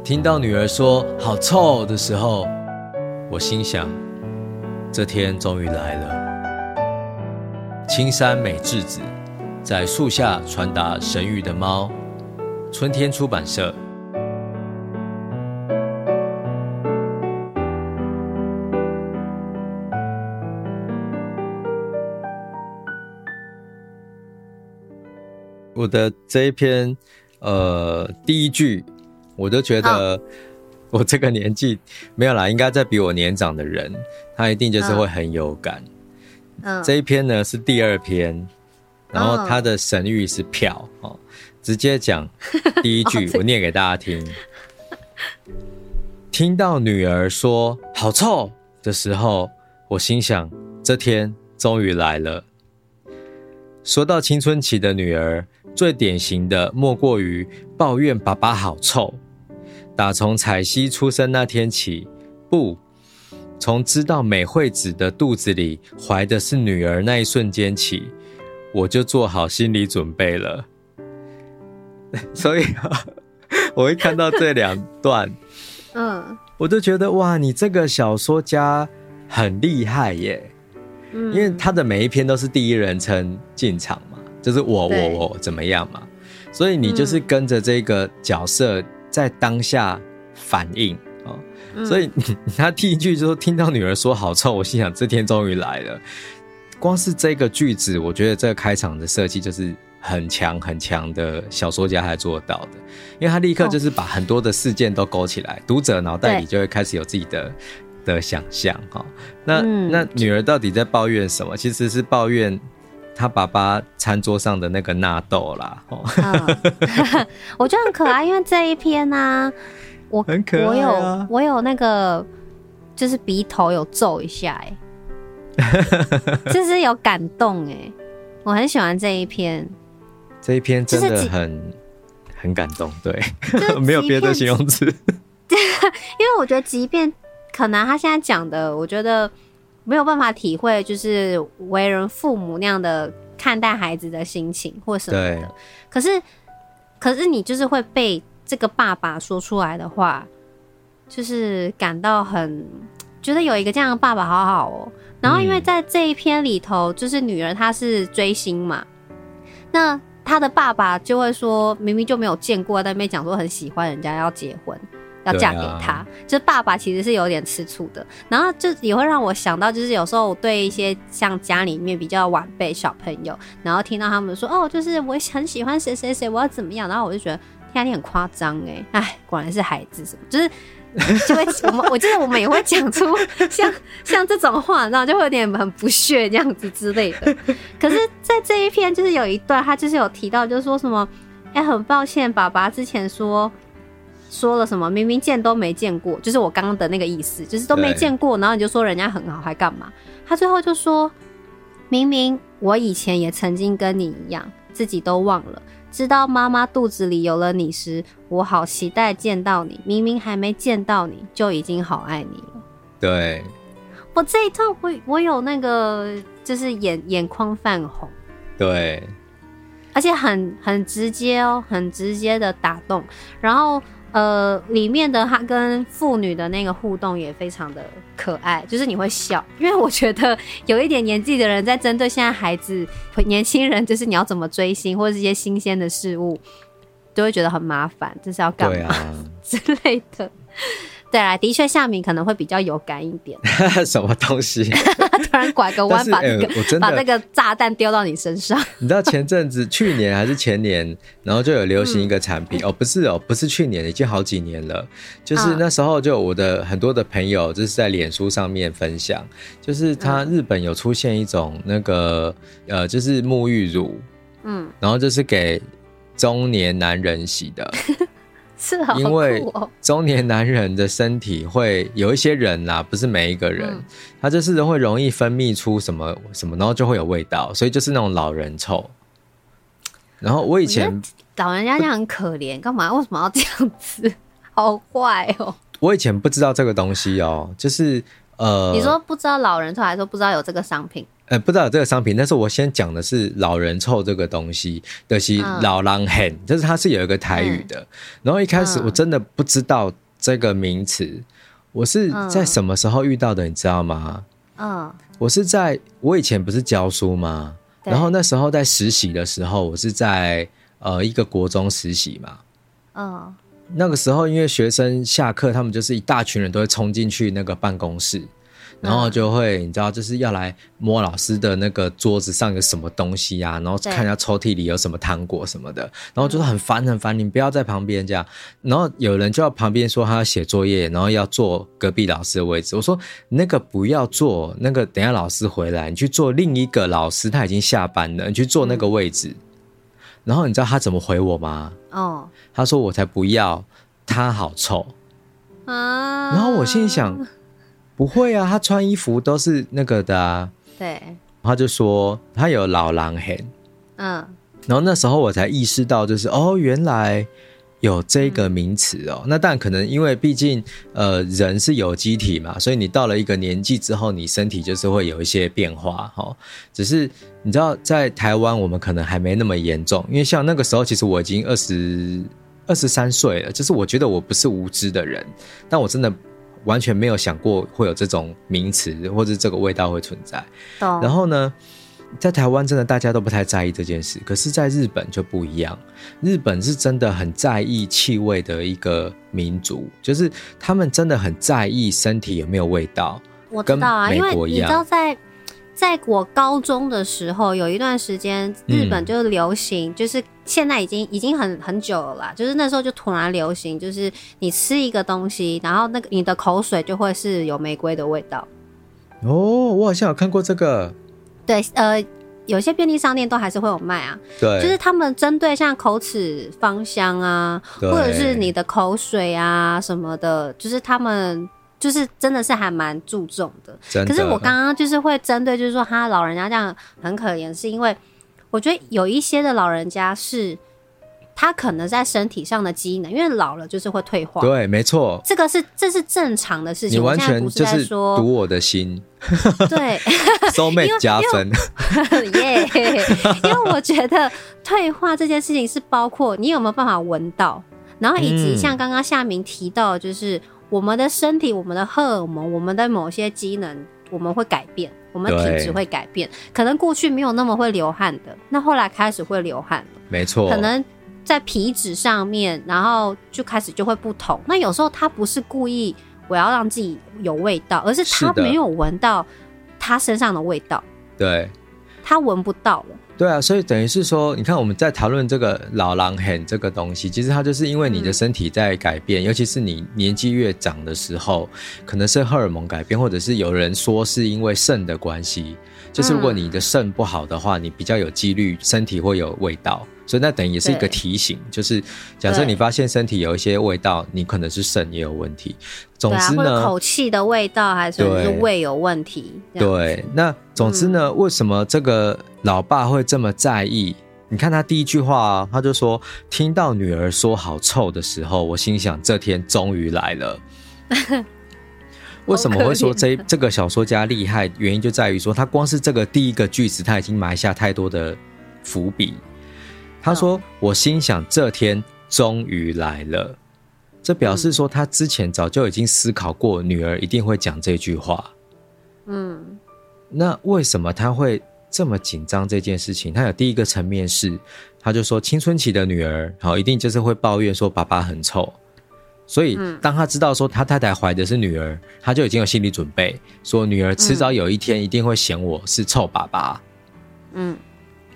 A: 听到女儿说“好臭”的时候，我心想，这天终于来了。青山美智子在树下传达神谕的猫，春天出版社。我的这一篇，呃，第一句。我都觉得，我这个年纪没有啦，应该在比我年长的人，他一定就是会很有感。嗯，这一篇呢是第二篇，然后他的神谕是票哦，直接讲 第一句，我念给大家听。听到女儿说“好臭”的时候，我心想，这天终于来了。说到青春期的女儿，最典型的莫过于抱怨爸爸好臭。打从彩希出生那天起，不，从知道美惠子的肚子里怀的是女儿那一瞬间起，我就做好心理准备了。所以啊，我会看到这两段，嗯，我就觉得哇，你这个小说家很厉害耶。嗯，因为他的每一篇都是第一人称进场嘛，就是我我我怎么样嘛，所以你就是跟着这个角色。在当下反应啊，哦嗯、所以 他第一句就说听到女儿说好臭，我心想这天终于来了。光是这个句子，我觉得这个开场的设计就是很强很强的小说家才做到的，因为他立刻就是把很多的事件都勾起来，哦、读者脑袋里就会开始有自己的的想象哈、哦。那、嗯、那女儿到底在抱怨什么？其实是抱怨。他爸爸餐桌上的那个纳豆啦，哦、
B: 嗯，我觉得很可爱，因为这一篇呢、啊，我很可爱、啊、我有我有那个，就是鼻头有皱一下，哎，就是有感动，哎，我很喜欢这一篇，
A: 这一篇真的很很感动，对，没有别的形容词，
B: 因为我觉得，即便可能他现在讲的，我觉得。没有办法体会，就是为人父母那样的看待孩子的心情或什么的。可是，可是你就是会被这个爸爸说出来的话，就是感到很觉得有一个这样的爸爸好好哦。然后，因为在这一篇里头，就是女儿她是追星嘛，那她的爸爸就会说，明明就没有见过，在那边讲说很喜欢人家要结婚。要嫁给他，啊、就是爸爸其实是有点吃醋的，然后就也会让我想到，就是有时候我对一些像家里面比较晚辈小朋友，然后听到他们说哦，就是我很喜欢谁谁谁，我要怎么样，然后我就觉得天啊，你很夸张哎，哎，果然是孩子什么，就是 就会我们我记得我们也会讲出像像这种话，然后就会有点很不屑这样子之类的。可是，在这一篇就是有一段，他就是有提到，就是说什么，哎，很抱歉，爸爸之前说。说了什么，明明见都没见过，就是我刚刚的那个意思，就是都没见过，然后你就说人家很好，还干嘛？他最后就说，明明我以前也曾经跟你一样，自己都忘了。知道妈妈肚子里有了你时，我好期待见到你。明明还没见到你，就已经好爱你了。
A: 对，
B: 我这一段我我有那个，就是眼眼眶泛红。
A: 对，
B: 而且很很直接哦，很直接的打动。然后。呃，里面的他跟妇女的那个互动也非常的可爱，就是你会笑，因为我觉得有一点年纪的人在针对现在孩子、年轻人，就是你要怎么追星或者是一些新鲜的事物，都会觉得很麻烦，这是要干嘛、啊、之类的。对啊，的确，夏明可能会比较有感一点。
A: 什么东西？
B: 突然拐个弯，把那个、欸、把那个炸弹丢到你身上。
A: 你知道前阵子，去年还是前年，然后就有流行一个产品、嗯、哦，不是哦，不是去年，已经好几年了。就是那时候，就我的很多的朋友就是在脸书上面分享，就是他日本有出现一种那个呃，就是沐浴乳，嗯，然后就是给中年男人洗的。
B: 是哦，
A: 因为中年男人的身体会有一些人啦，不是每一个人，嗯、他就是会容易分泌出什么什么，然后就会有味道，所以就是那种老人臭。然后我以前
B: 老人家这样很可怜，干嘛？为什么要这样子？好坏哦！
A: 我以前不知道这个东西哦，就是呃，
B: 你说不知道老人臭，还是说不知道有这个商品？
A: 呃，不知道有这个商品，但是我先讲的是老人臭这个东西，就是老狼很，就是它是有一个台语的。嗯、然后一开始我真的不知道这个名词，我是在什么时候遇到的，你知道吗？嗯，我是在我以前不是教书吗？然后那时候在实习的时候，我是在呃一个国中实习嘛。嗯，那个时候因为学生下课，他们就是一大群人都会冲进去那个办公室。然后就会，你知道，就是要来摸老师的那个桌子上有什么东西呀、啊，然后看一下抽屉里有什么糖果什么的，然后就是很烦很烦，你不要在旁边这样。然后有人就要旁边说他要写作业，然后要坐隔壁老师的位置。我说那个不要坐，那个等下老师回来，你去坐另一个老师，他已经下班了，你去坐那个位置。然后你知道他怎么回我吗？哦，他说我才不要，他好臭啊。然后我心里想。不会啊，他穿衣服都是那个的啊。对，他就说他有老狼痕。嗯，然后那时候我才意识到，就是哦，原来有这个名词哦。嗯、那但可能因为毕竟呃人是有机体嘛，所以你到了一个年纪之后，你身体就是会有一些变化哈、哦。只是你知道，在台湾我们可能还没那么严重，因为像那个时候，其实我已经二十二十三岁了，就是我觉得我不是无知的人，但我真的。完全没有想过会有这种名词，或者这个味道会存在。Oh. 然后呢，在台湾真的大家都不太在意这件事，可是在日本就不一样。日本是真的很在意气味的一个民族，就是他们真的很在意身体有没有味道。
B: 我知道啊，因为你知道在。在我高中的时候，有一段时间，日本就流行，嗯、就是现在已经已经很很久了啦。就是那时候就突然流行，就是你吃一个东西，然后那个你的口水就会是有玫瑰的味道。
A: 哦，我好像有看过这个。
B: 对，呃，有些便利商店都还是会有卖啊。对，就是他们针对像口齿芳香啊，或者是你的口水啊什么的，就是他们。就是真的是还蛮注重的，的可是我刚刚就是会针对，就是说他老人家这样很可怜，是因为我觉得有一些的老人家是他可能在身体上的机能，因为老了就是会退化。
A: 对，没错，
B: 这个是这是正常的事情。
A: 你完全就是说读我的心，
B: 对，
A: soul mate 加分，
B: 耶！因为我觉得退化这件事情是包括你有没有办法闻到，然后以及像刚刚夏明提到，就是。我们的身体、我们的荷尔蒙、我们的某些机能，我们会改变，我们体质会改变。可能过去没有那么会流汗的，那后来开始会流汗了。
A: 没错。
B: 可能在皮脂上面，然后就开始就会不同。那有时候他不是故意我要让自己有味道，而是他没有闻到他身上的味道。
A: 对。
B: 他闻不到了。
A: 对啊，所以等于是说，你看我们在讨论这个老狼很这个东西，其实它就是因为你的身体在改变，嗯、尤其是你年纪越长的时候，可能是荷尔蒙改变，或者是有人说是因为肾的关系，就是如果你的肾不好的话，你比较有几率身体会有味道。所以那等于也是一个提醒，就是假设你发现身体有一些味道，你可能是肾也有问题。总之呢，
B: 啊、口气的味道还是是胃有问题。
A: 对，那总之呢、嗯，为什么这个老爸会这么在意？你看他第一句话、啊，他就说：“听到女儿说好臭的时候，我心想这天终于来了。”为什么会说这这个小说家厉害？原因就在于说，他光是这个第一个句子，他已经埋下太多的伏笔。他说：“哦、我心想这天终于来了。”这表示说，他之前早就已经思考过女儿一定会讲这句话。嗯，那为什么他会这么紧张这件事情？他有第一个层面是，他就说青春期的女儿，好，一定就是会抱怨说爸爸很臭。所以当他知道说他太太怀的是女儿，他就已经有心理准备，说女儿迟早有一天一定会嫌我是臭爸爸。嗯，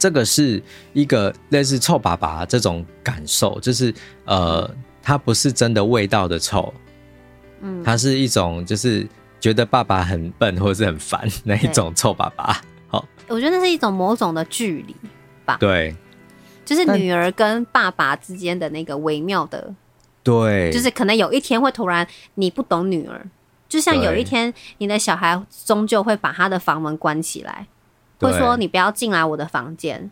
A: 这个是一个类似臭爸爸这种感受，就是呃。它不是真的味道的臭，嗯，它是一种就是觉得爸爸很笨或者是很烦那一种臭爸爸。好，
B: 我觉得那是一种某种的距离吧。
A: 对，
B: 就是女儿跟爸爸之间的那个微妙的，
A: 对，
B: 就是可能有一天会突然你不懂女儿，就像有一天你的小孩终究会把他的房门关起来，会说你不要进来我的房间。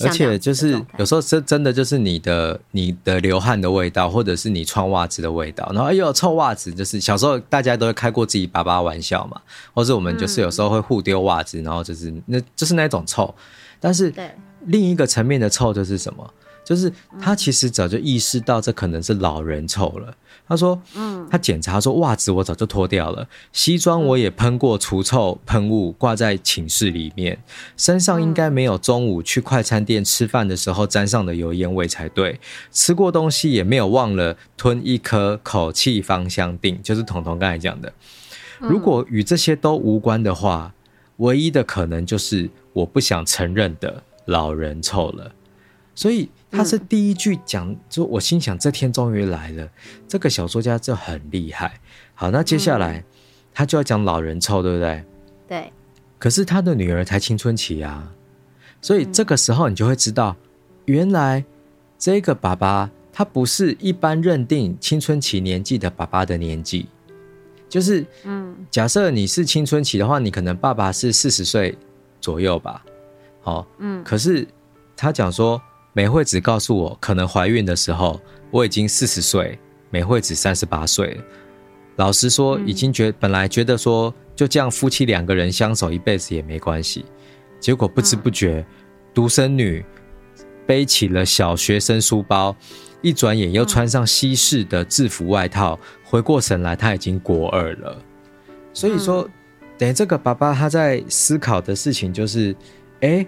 A: 而且就是有时候真真的就是你的你的流汗的味道，或者是你穿袜子的味道。然后哎呦，臭袜子！就是小时候大家都会开过自己爸爸玩笑嘛，或者我们就是有时候会互丢袜子，然后就是那就是那种臭。但是另一个层面的臭就是什么？就是他其实早就意识到这可能是老人臭了。他说：“嗯，他检查说袜子我早就脱掉了，西装我也喷过除臭喷雾，挂在寝室里面，身上应该没有中午去快餐店吃饭的时候沾上的油烟味才对。吃过东西也没有忘了吞一颗口气芳香定，就是彤彤刚才讲的。如果与这些都无关的话，唯一的可能就是我不想承认的老人臭了。所以。”他是第一句讲，就我心想这天终于来了。这个小说家就很厉害。好，那接下来他就要讲老人臭，对不对？
B: 对。
A: 可是他的女儿才青春期啊，所以这个时候你就会知道，原来这个爸爸他不是一般认定青春期年纪的爸爸的年纪。就是，嗯，假设你是青春期的话，你可能爸爸是四十岁左右吧。好，嗯。可是他讲说。美惠子告诉我，可能怀孕的时候我已经四十岁，美惠子三十八岁。老实说，已经觉本来觉得说就这样夫妻两个人相守一辈子也没关系，结果不知不觉，独生女背起了小学生书包，一转眼又穿上西式的制服外套，回过神来，她已经国二了。所以说，等于这个爸爸他在思考的事情就是，哎。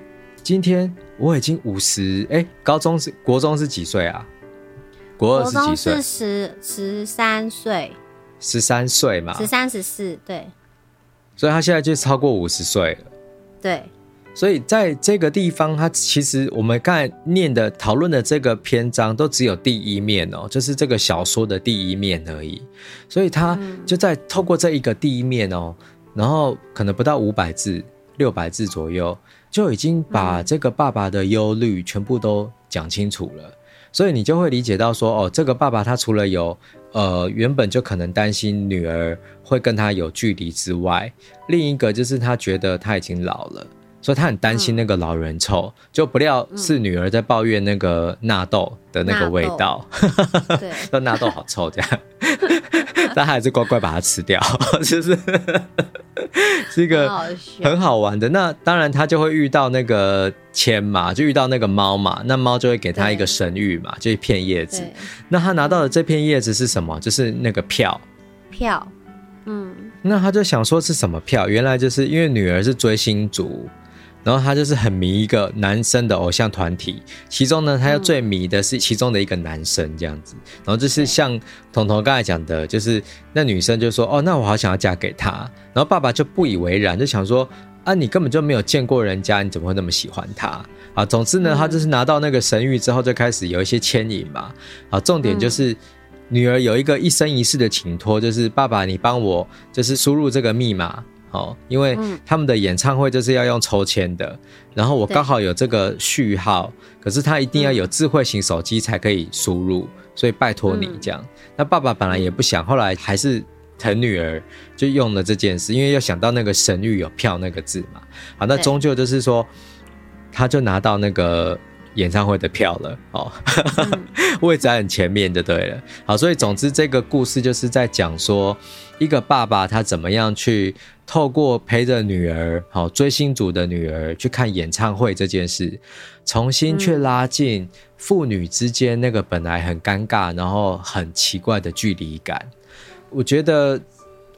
A: 今天我已经五十，哎，高中是国中是几岁啊？国二是几岁？
B: 是十十三岁，
A: 十三岁嘛，
B: 十三十四，对。
A: 所以他现在就超过五十岁了。
B: 对。
A: 所以在这个地方，他其实我们刚才念的讨论的这个篇章都只有第一面哦，就是这个小说的第一面而已。所以他就在透过这一个第一面哦，然后可能不到五百字，六百字左右。就已经把这个爸爸的忧虑全部都讲清楚了，所以你就会理解到说，哦，这个爸爸他除了有呃原本就可能担心女儿会跟他有距离之外，另一个就是他觉得他已经老了，所以他很担心那个老人臭，就不料是女儿在抱怨那个纳豆的那个味道，对，说纳豆好臭这样。但他还是乖乖把它吃掉，就是是一个很好玩的。那当然，他就会遇到那个签嘛，就遇到那个猫嘛。那猫就会给他一个神谕嘛，就一片叶子。那他拿到的这片叶子是什么？就是那个票。
B: 票，嗯。
A: 那他就想说是什么票？原来就是因为女儿是追星族。然后他就是很迷一个男生的偶像团体，其中呢，他又最迷的是其中的一个男生这样子。然后就是像彤彤刚才讲的，就是那女生就说：“哦，那我好想要嫁给他。”然后爸爸就不以为然，就想说：“啊，你根本就没有见过人家，你怎么会那么喜欢他？”啊，总之呢，他就是拿到那个神谕之后，就开始有一些牵引嘛。啊，重点就是女儿有一个一生一世的请托，就是爸爸，你帮我就是输入这个密码。哦，因为他们的演唱会就是要用抽签的，然后我刚好有这个序号，可是他一定要有智慧型手机才可以输入，所以拜托你这样。那爸爸本来也不想，后来还是疼女儿，就用了这件事，因为又想到那个神域有票那个字嘛。好，那终究就是说，他就拿到那个。演唱会的票了哦，位置还很前面就对了。好，所以总之这个故事就是在讲说，一个爸爸他怎么样去透过陪着女儿，好追星族的女儿去看演唱会这件事，重新去拉近父女之间那个本来很尴尬，然后很奇怪的距离感。我觉得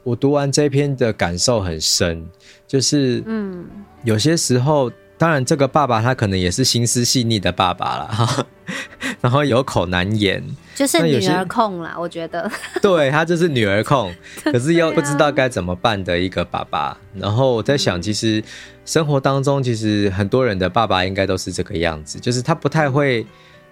A: 我读完这篇的感受很深，就是嗯，有些时候。当然，这个爸爸他可能也是心思细腻的爸爸了哈，然后有口难言，
B: 就是女儿控啦，我觉得。
A: 对，他就是女儿控，可是又不知道该怎么办的一个爸爸。然后我在想，其实生活当中，其实很多人的爸爸应该都是这个样子，就是他不太会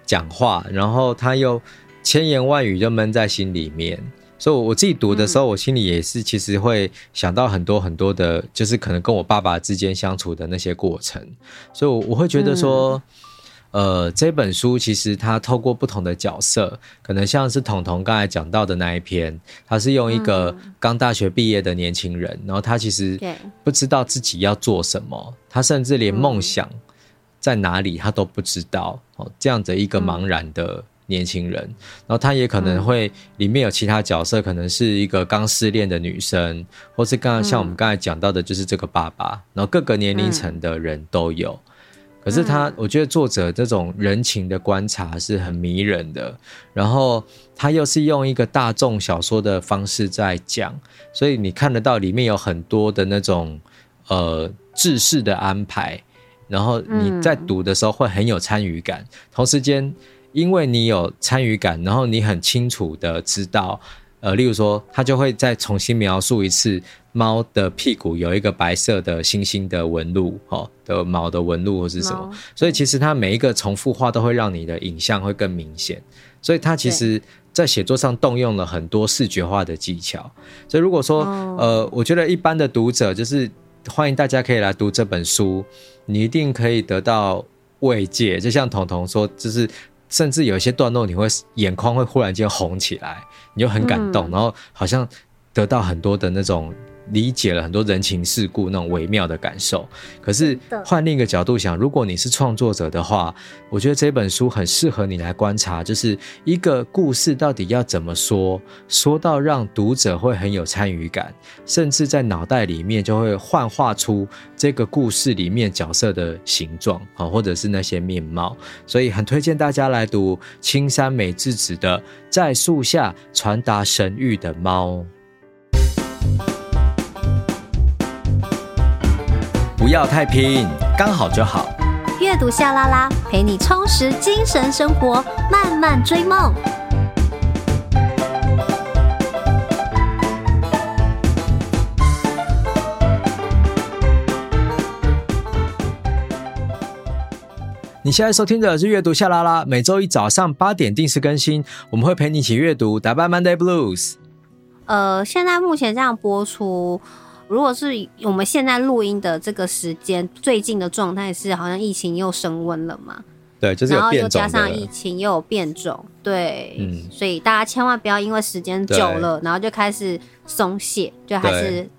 A: 讲话，然后他又千言万语就闷在心里面。所以我自己读的时候，我心里也是其实会想到很多很多的，就是可能跟我爸爸之间相处的那些过程。所以，我我会觉得说，呃，这本书其实它透过不同的角色，可能像是彤彤刚才讲到的那一篇，他是用一个刚大学毕业的年轻人，然后他其实不知道自己要做什么，他甚至连梦想在哪里他都不知道。哦，这样的一个茫然的。年轻人，然后他也可能会里面有其他角色，可能是一个刚失恋的女生，或是刚刚像我们刚才讲到的，就是这个爸爸，然后各个年龄层的人都有。可是他，我觉得作者这种人情的观察是很迷人的，然后他又是用一个大众小说的方式在讲，所以你看得到里面有很多的那种呃制式的安排，然后你在读的时候会很有参与感，同时间。因为你有参与感，然后你很清楚的知道，呃，例如说，他就会再重新描述一次猫的屁股有一个白色的星星的纹路，哦，的毛的纹路或是什么，所以其实它每一个重复画都会让你的影像会更明显，所以它其实在写作上动用了很多视觉化的技巧，所以如果说，呃，我觉得一般的读者就是欢迎大家可以来读这本书，你一定可以得到慰藉，就像彤彤说，就是。甚至有一些段落，你会眼眶会忽然间红起来，你就很感动，嗯、然后好像得到很多的那种。理解了很多人情世故那种微妙的感受，可是换另一个角度想，如果你是创作者的话，我觉得这本书很适合你来观察，就是一个故事到底要怎么说，说到让读者会很有参与感，甚至在脑袋里面就会幻化出这个故事里面角色的形状啊，或者是那些面貌，所以很推荐大家来读青山美智子的《在树下传达神谕的猫》。不要太拼，刚好就好。
B: 阅读夏拉拉，陪你充实精神生活，慢慢追梦。
A: 你现在收听的是阅读夏拉拉，每周一早上八点定时更新，我们会陪你一起阅读，打败 Monday Blues。
B: 呃，现在目前这样播出。如果是我们现在录音的这个时间，最近的状态是好像疫情又升温了嘛？
A: 对，就是然后又加
B: 上疫情又有变种，对，嗯，所以大家千万不要因为时间久了，然后就开始松懈，就还是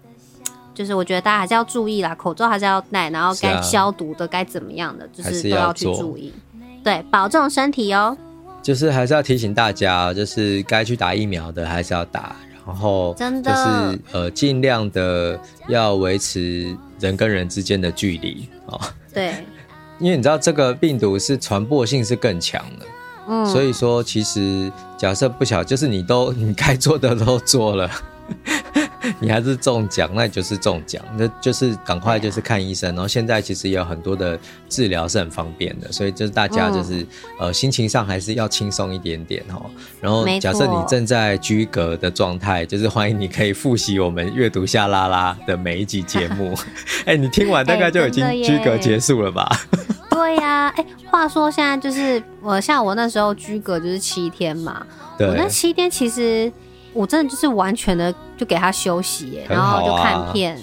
B: 就是我觉得大家还是要注意啦，口罩还是要戴，然后该消毒的该、啊、怎么样的，就是都要去注意，对，保重身体哦。
A: 就是还是要提醒大家，就是该去打疫苗的还是要打。然后就是呃，尽量的要维持人跟人之间的距离哦。
B: 对，
A: 因为你知道这个病毒是传播性是更强的，嗯，所以说其实假设不小，就是你都你该做的都做了。你还是中奖，那就是中奖，那就是赶快就是看医生。然后现在其实也有很多的治疗是很方便的，所以就是大家就是、嗯、呃心情上还是要轻松一点点哦。然后假设你正在居隔的状态，就是欢迎你可以复习我们阅读下拉拉的每一集节目。哎、欸，你听完大概就已经居隔结束了吧？欸、
B: 对呀、啊，哎、欸，话说现在就是我像我那时候居隔就是七天嘛，对，我那七天其实。我真的就是完全的就给他休息然后就看片，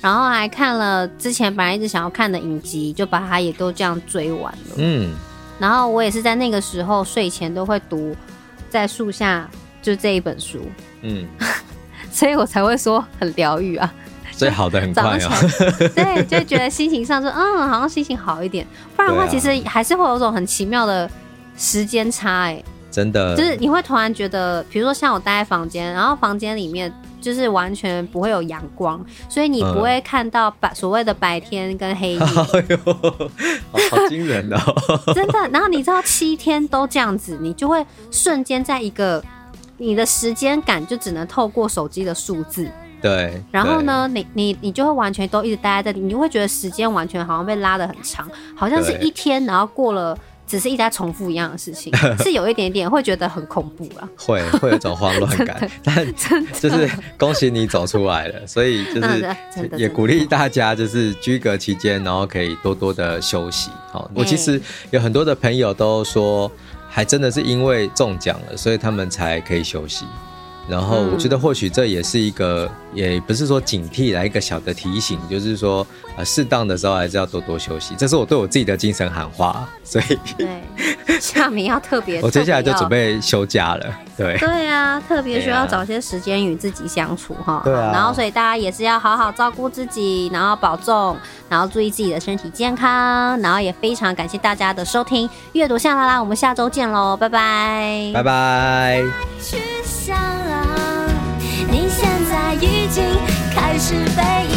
B: 然后还看了之前本来一直想要看的影集，就把它也都这样追完了。
A: 嗯，
B: 然后我也是在那个时候睡前都会读在树下就这一本书，
A: 嗯，
B: 所以我才会说很疗愈啊。
A: 所以好的很快哦，
B: 对，就觉得心情上说，嗯，好像心情好一点。不然的话，其实还是会有种很奇妙的时间差，哎，
A: 真的，
B: 就是你会突然觉得，比如说像我待在房间，然后房间里面就是完全不会有阳光，所以你不会看到白所谓的白天跟黑夜。哎呦，
A: 好惊人哦！
B: 真的，然后你知道七天都这样子，你就会瞬间在一个你的时间感就只能透过手机的数字。
A: 对，
B: 然后呢，你你你就会完全都一直待在这里，你就会觉得时间完全好像被拉的很长，好像是一天，然后过了，只是一直在重复一样的事情，是有一点点会觉得很恐怖啊，
A: 会 会有一种慌乱感，但 就是恭喜你走出来了，所以就是也鼓励大家就是居隔期间，然后可以多多的休息。好，我其实有很多的朋友都说，还真的是因为中奖了，所以他们才可以休息。然后我觉得或许这也是一个，也不是说警惕，来一个小的提醒，就是说，呃，适当的时候还是要多多休息。这是我对我自己的精神喊话，所以
B: 对，夏明要特别，
A: 我接下来就准备休假了。对，
B: 对啊，特别需要找些时间与自己相处哈。
A: 对啊。
B: 然后所以大家也是要好好照顾自己，然后保重，然后注意自己的身体健康。然后也非常感谢大家的收听，阅读夏 LaLa，我们下周见喽，拜拜，
A: 拜拜。
C: 想啊，你现在已经开始被。